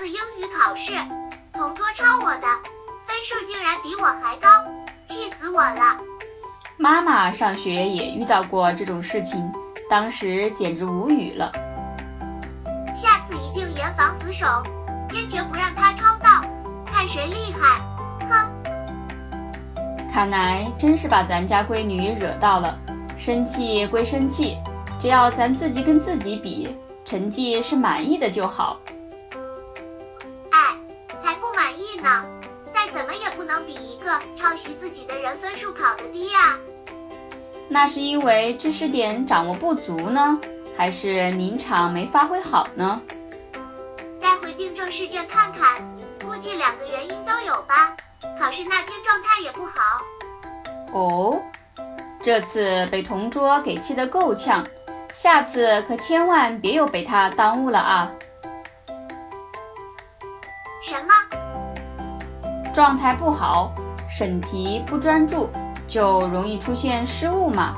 次英语考试，同桌抄我的，分数竟然比我还高，气死我了。妈妈上学也遇到过这种事情，当时简直无语了。下次一定严防死守，坚决不让他抄到，看谁厉害！哼。看来真是把咱家闺女惹到了。生气归生气，只要咱自己跟自己比，成绩是满意的就好。哎，才不满意呢！再怎么也不能比一个抄袭自己的人分数考得低呀。那是因为知识点掌握不足呢，还是临场没发挥好呢？待会订正试卷看看，估计两个原因都有吧。考试那天状态也不好。哦。这次被同桌给气得够呛，下次可千万别又被他耽误了啊！什么？状态不好，审题不专注，就容易出现失误嘛。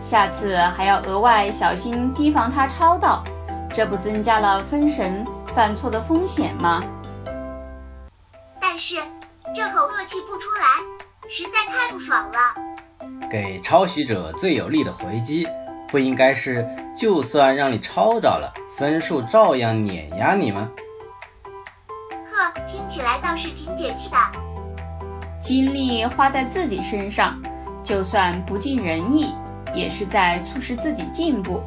下次还要额外小心，提防他抄到，这不增加了分神犯错的风险吗？但是这口恶气不出来，实在太不爽了。给抄袭者最有力的回击，不应该是就算让你抄着了，分数照样碾压你吗？起来倒是挺解气的。精力花在自己身上，就算不尽人意，也是在促使自己进步；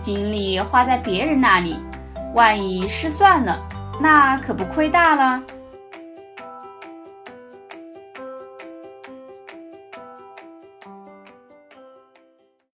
精力花在别人那里，万一失算了，那可不亏大了。